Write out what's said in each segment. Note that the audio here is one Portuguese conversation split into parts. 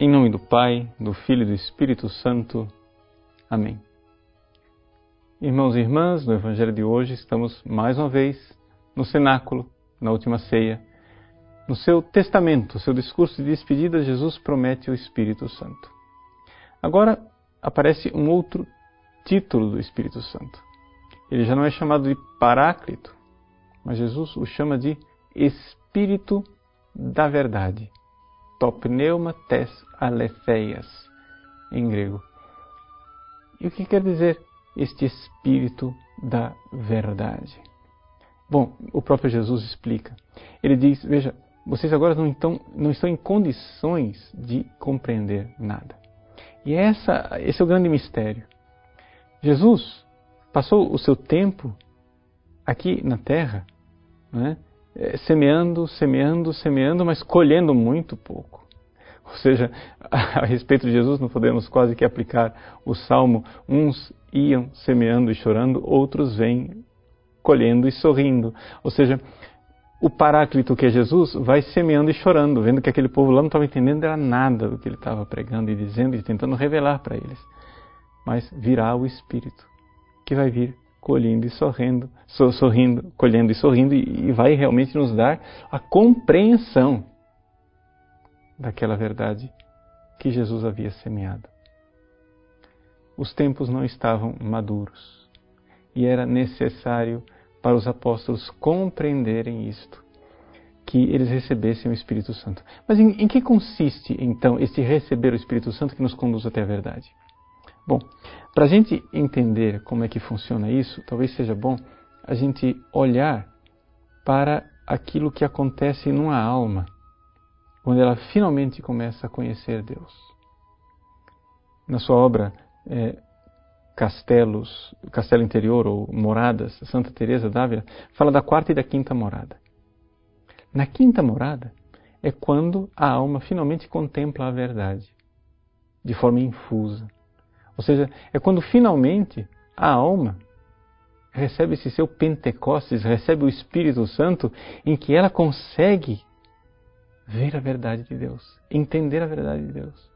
Em nome do Pai, do Filho e do Espírito Santo. Amém. Irmãos e irmãs, no Evangelho de hoje estamos mais uma vez no cenáculo, na última ceia. No seu testamento, seu discurso de despedida, Jesus promete o Espírito Santo. Agora aparece um outro título do Espírito Santo. Ele já não é chamado de Paráclito, mas Jesus o chama de Espírito da Verdade to pneuma tes aletheias, em grego. E o que quer dizer este espírito da verdade? Bom, o próprio Jesus explica. Ele diz: Veja, vocês agora não estão, não estão em condições de compreender nada. E essa, esse é o grande mistério. Jesus passou o seu tempo aqui na terra, né, é, semeando, semeando, semeando, mas colhendo muito pouco. Ou seja, a respeito de Jesus, não podemos quase que aplicar o salmo: uns iam semeando e chorando, outros vêm colhendo e sorrindo. Ou seja, o paráclito que é Jesus vai semeando e chorando, vendo que aquele povo lá não estava entendendo era nada do que ele estava pregando e dizendo e tentando revelar para eles. Mas virá o Espírito, que vai vir colhendo e sorrindo, sorrindo, colhendo e sorrindo, e vai realmente nos dar a compreensão daquela verdade que Jesus havia semeado. Os tempos não estavam maduros e era necessário para os apóstolos compreenderem isto, que eles recebessem o Espírito Santo. Mas em, em que consiste então esse receber o Espírito Santo que nos conduz até a verdade? Bom, para a gente entender como é que funciona isso, talvez seja bom a gente olhar para aquilo que acontece numa alma quando ela finalmente começa a conhecer Deus. Na sua obra é, Castelos, Castelo Interior ou Moradas, Santa Teresa d'Ávila fala da quarta e da quinta morada. Na quinta morada é quando a alma finalmente contempla a verdade de forma infusa ou seja, é quando finalmente a alma recebe esse seu Pentecostes, recebe o Espírito Santo, em que ela consegue ver a verdade de Deus, entender a verdade de Deus.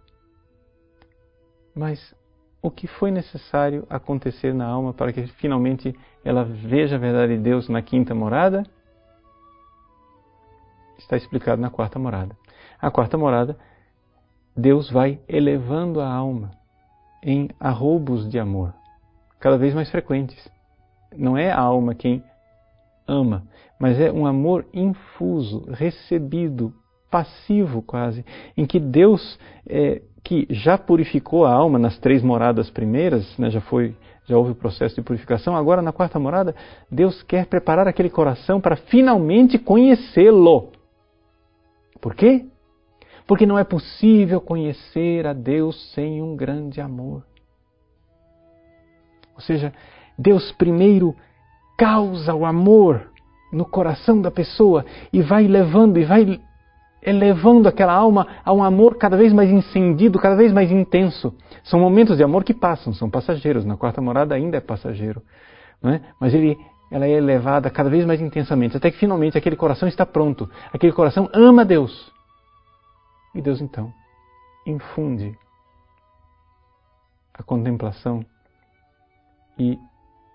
Mas o que foi necessário acontecer na alma para que finalmente ela veja a verdade de Deus na quinta morada? Está explicado na quarta morada. A quarta morada, Deus vai elevando a alma em arroubos de amor, cada vez mais frequentes. Não é a alma quem ama, mas é um amor infuso, recebido, passivo quase, em que Deus, é, que já purificou a alma nas três moradas primeiras, né, já foi, já houve o processo de purificação. Agora na quarta morada, Deus quer preparar aquele coração para finalmente conhecê-lo. Por quê? Porque não é possível conhecer a Deus sem um grande amor. Ou seja, Deus primeiro causa o amor no coração da pessoa e vai levando e vai elevando aquela alma a um amor cada vez mais incendido, cada vez mais intenso. São momentos de amor que passam, são passageiros. Na quarta morada ainda é passageiro, é? mas ele, ela é elevada cada vez mais intensamente, até que finalmente aquele coração está pronto. Aquele coração ama Deus e Deus então infunde a contemplação e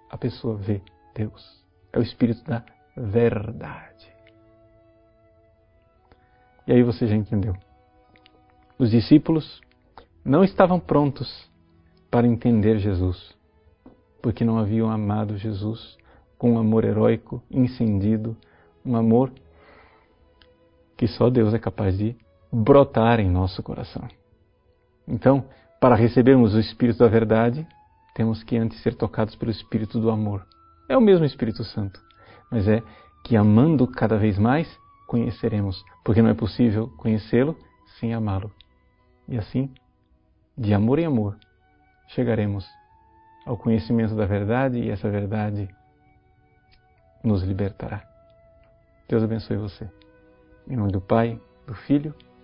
a pessoa vê Deus. É o espírito da verdade. E aí você já entendeu. Os discípulos não estavam prontos para entender Jesus, porque não haviam amado Jesus com um amor heróico, incendido, um amor que só Deus é capaz de brotar em nosso coração. Então, para recebermos o Espírito da verdade, temos que antes ser tocados pelo Espírito do amor. É o mesmo Espírito Santo, mas é que amando cada vez mais, conheceremos, porque não é possível conhecê-lo sem amá-lo. E assim, de amor em amor, chegaremos ao conhecimento da verdade e essa verdade nos libertará. Deus abençoe você. Em nome do Pai, do Filho